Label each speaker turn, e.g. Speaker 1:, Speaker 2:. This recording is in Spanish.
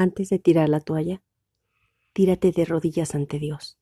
Speaker 1: antes de tirar la toalla, tírate de rodillas ante Dios.